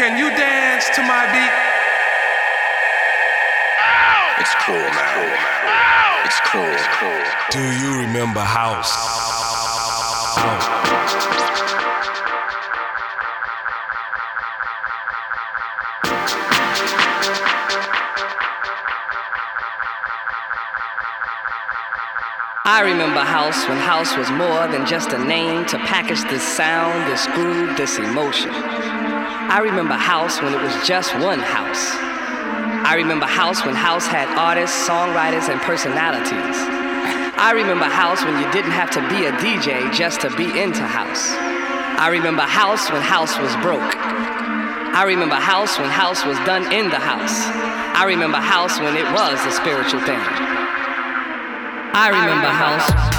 Can you dance to my beat? It's cool, man. It's cool. It's cool. Do you remember house? House. I remember house when house was more than just a name to package this sound, this groove, this emotion. I remember house when it was just one house. I remember house when house had artists, songwriters, and personalities. I remember house when you didn't have to be a DJ just to be into house. I remember house when house was broke. I remember house when house was done in the house. I remember house when it was a spiritual thing. I remember house.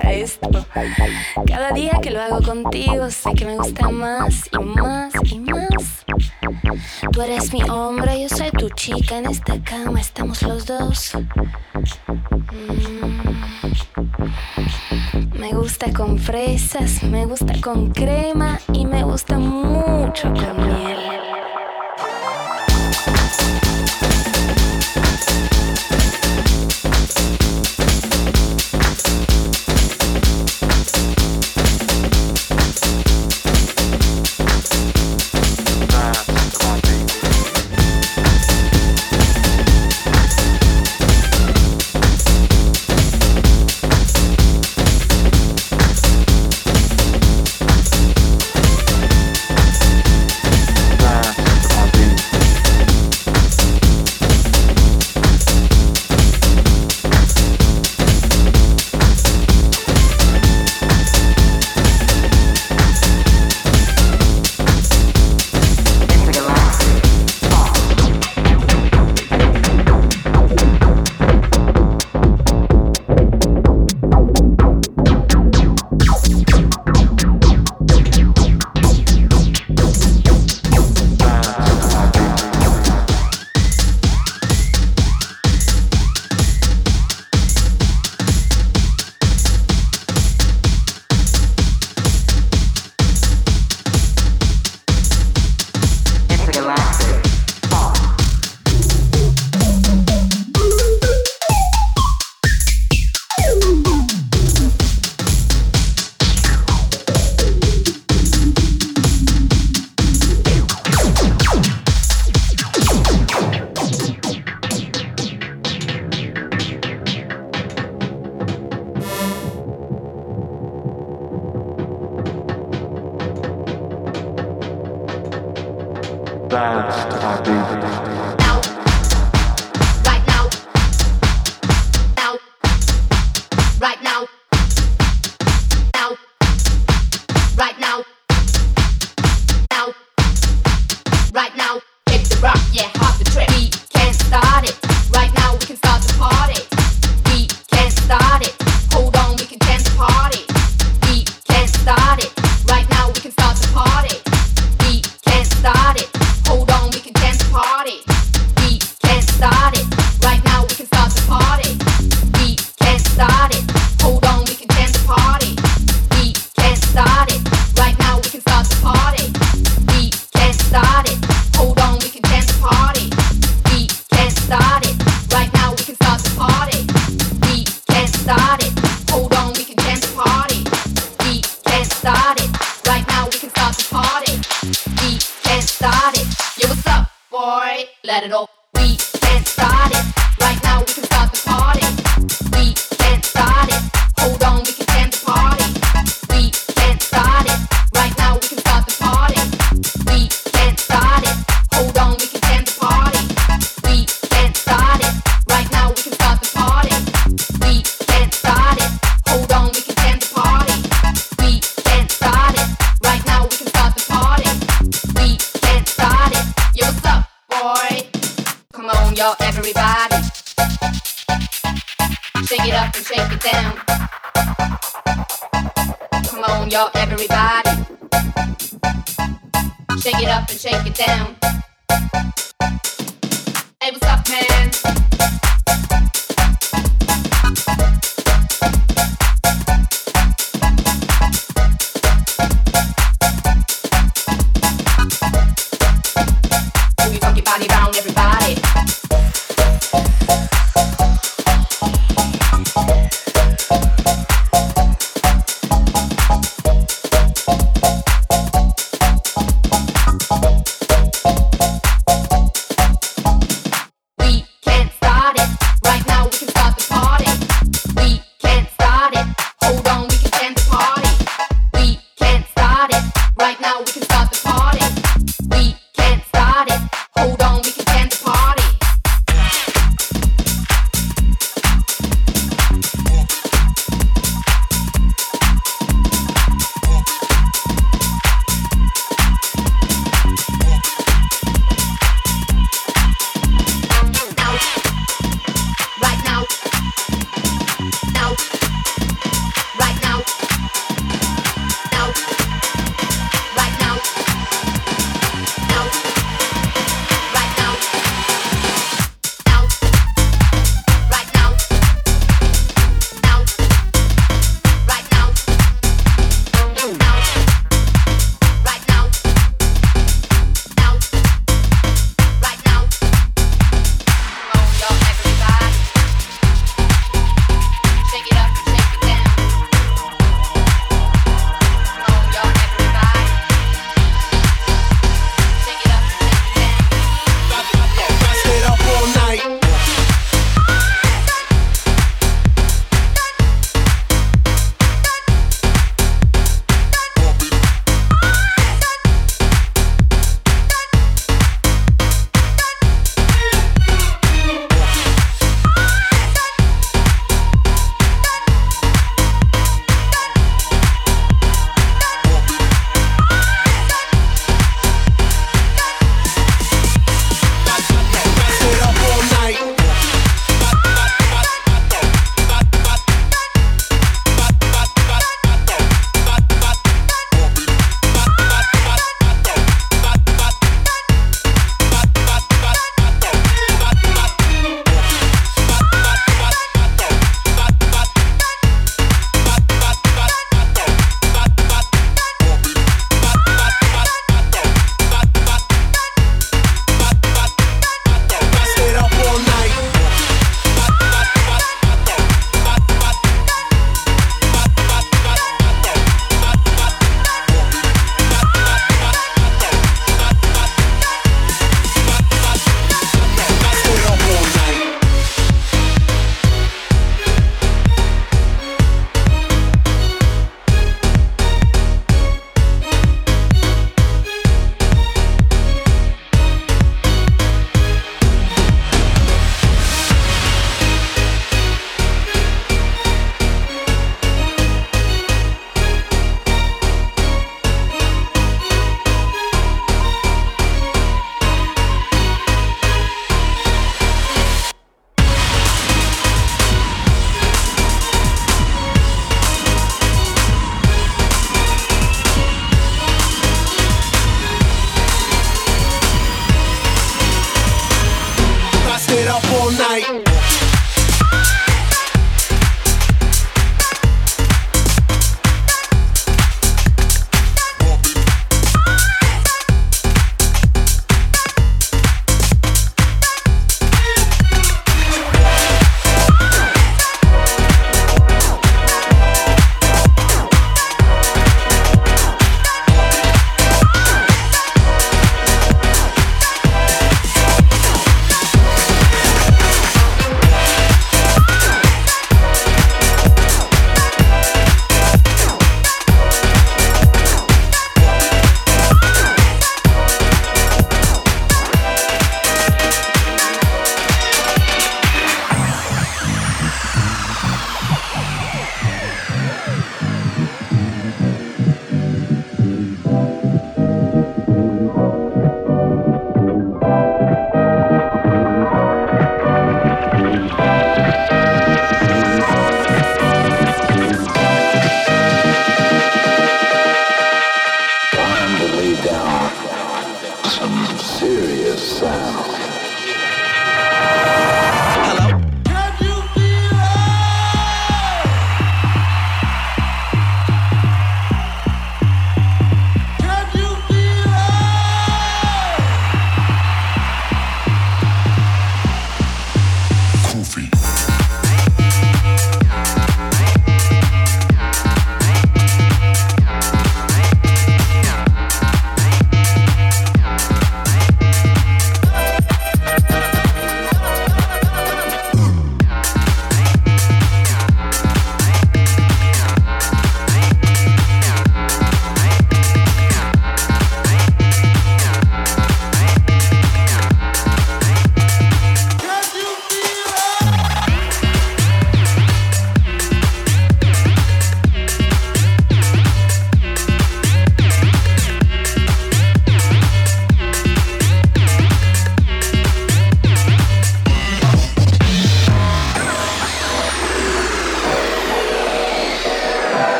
esto. Cada día que lo hago contigo sé que me gusta más y más y más. Tú eres mi hombre, yo soy tu chica. En esta cama estamos los dos. Mm. Me gusta con fresas, me gusta con crema y me gusta mucho con miel. clouds that I've been.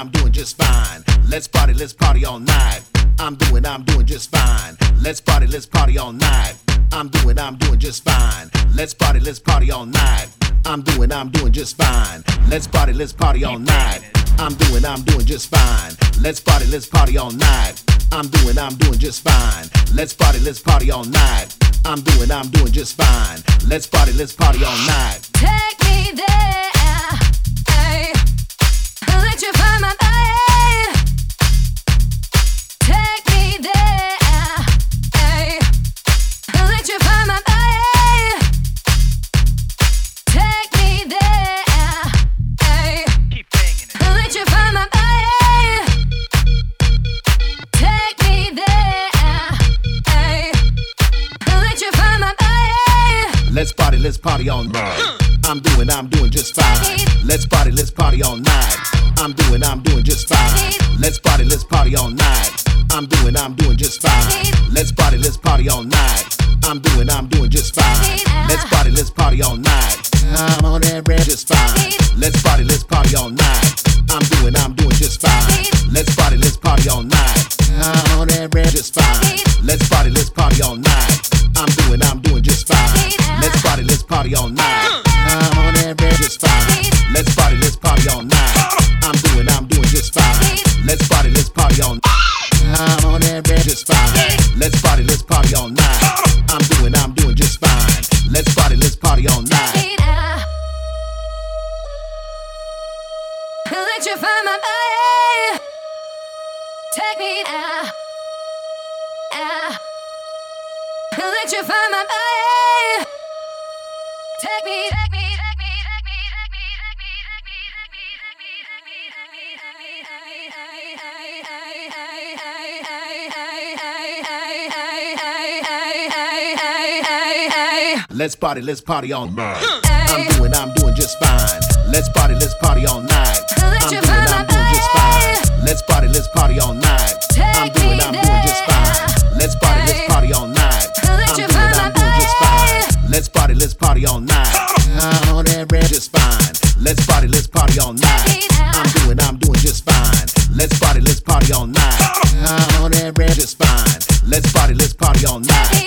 I'm doing just fine. Let's party, let's party all night. I'm doing, I'm doing just fine. Let's party, let's party all night. I'm doing, I'm doing just fine. Let's party, let's party all night. I'm doing, I'm doing just fine. Let's party, let's party all night. I'm doing, I'm doing just fine. Let's party, let's party all night. I'm doing, I'm doing just fine. Let's party, let's party all night. I'm doing, I'm doing just fine. Let's party, let's party all night. Take me there, Let's party, let's party all night. I'm doing, I'm doing just fine. Let's party, let's party all night. I'm doing, I'm doing just fine. Let's party, let's party all night. I'm doing, I'm doing just fine. Let's party, let's party all night. I'm doing, I'm doing just fine. Let's party, let's party all night. I'm on that red just fine. Let's party, let's party all night. I'm doing, I'm doing just fine. Let's party, let's party all night. I'm on that red just fine. Let's party, let's party all night. I'm doing, I'm doing just fine. Let's party, let's party all night. I'm on that red just fine. Let's party, let's party all night. Fine. Let's party, let's party all night. I'm on that red just fine. Let's party, let's party all night. I'm doing, I'm doing just fine. Let's party, let's party all night. Electrify my body. Take me out. out. Electrify my body. Take me, take me, Let's party, let's party all night. I'm doing, I'm doing just fine. Let's party, let's party all night. I'm doing, I'm doing just fine. Let's party, let's party all night. I'm doing, I'm doing just fine. Let's party, let's party all night. I'm doing, I'm doing just fine. Let's party, let's party all night. I'm on that red just fine. Let's party, let's party all night. I'm doing, I'm doing just fine. Let's party, let's party all night. I'm on that red just fine. Let's party, let's party all night.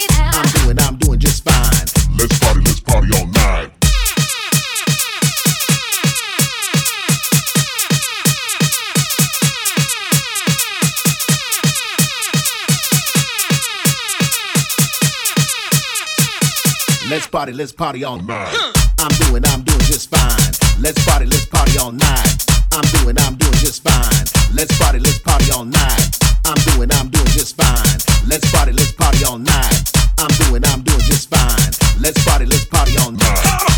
Let's party, let's party all night. I'm doing, I'm doing just fine. Let's party, let's party all night. I'm doing, I'm doing just fine. Let's party, let's party all night. I'm doing, I'm doing just fine. Let's party, let's party all night. I'm doing, I'm doing just fine. Let's party, let's party all night.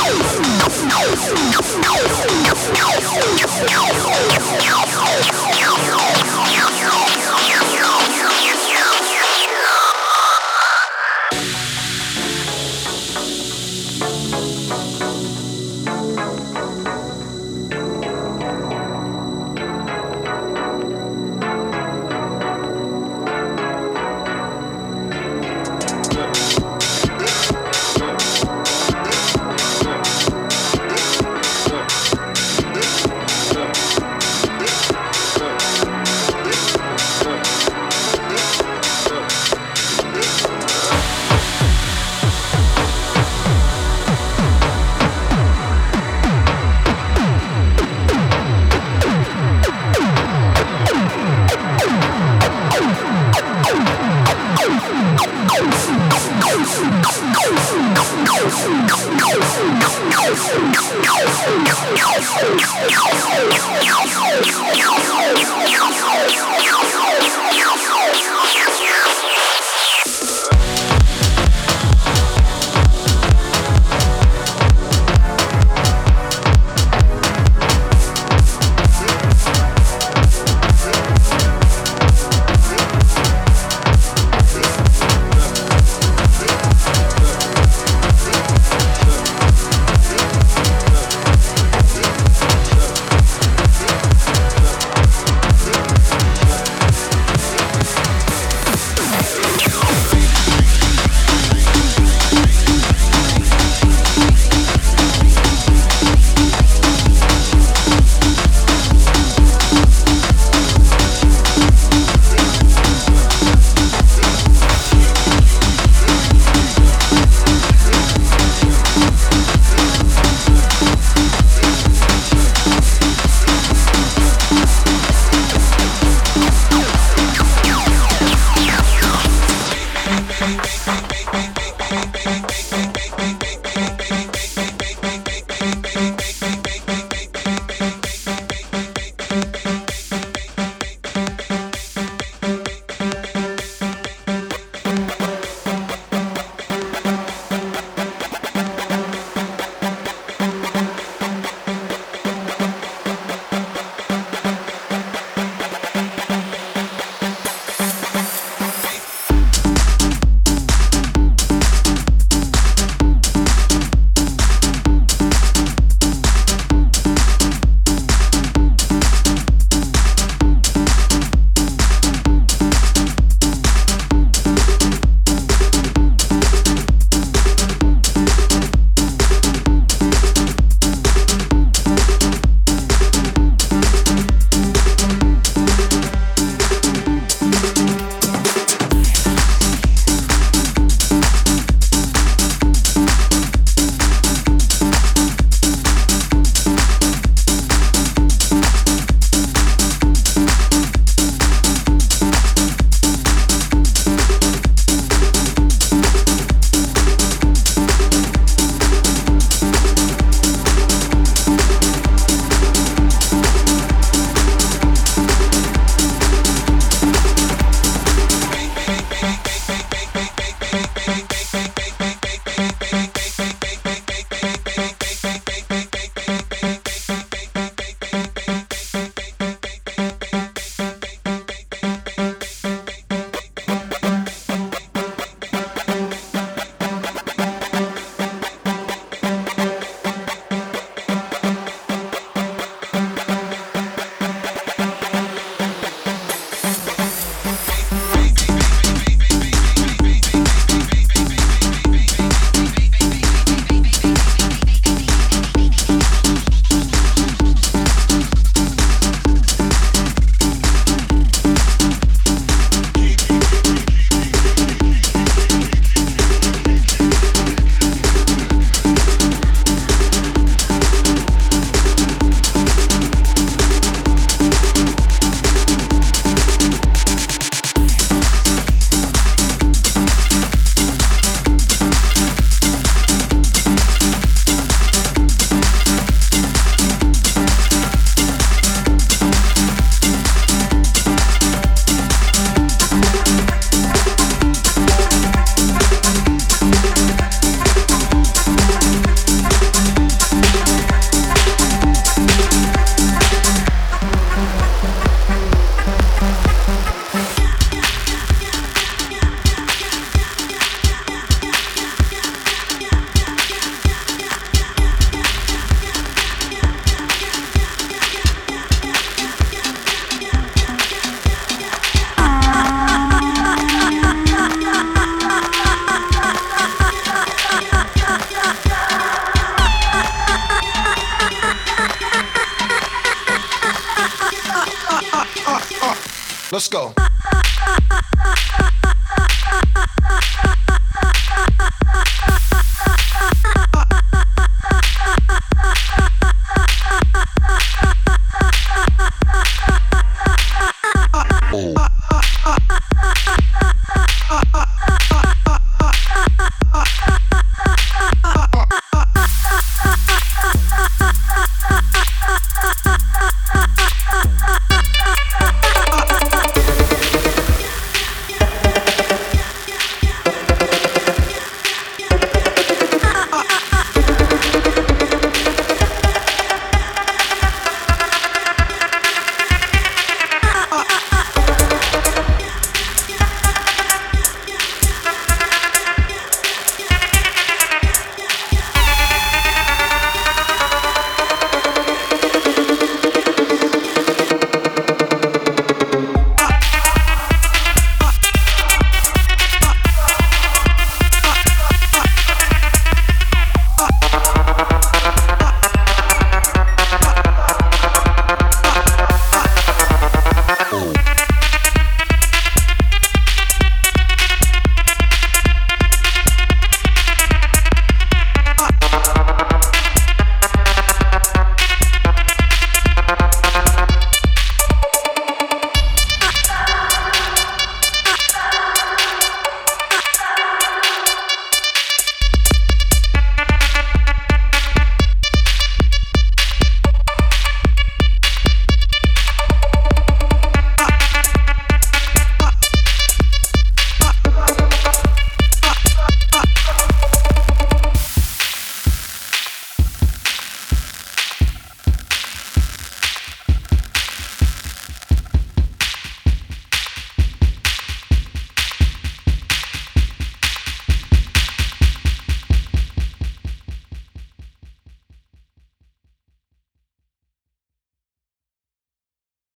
Thank you.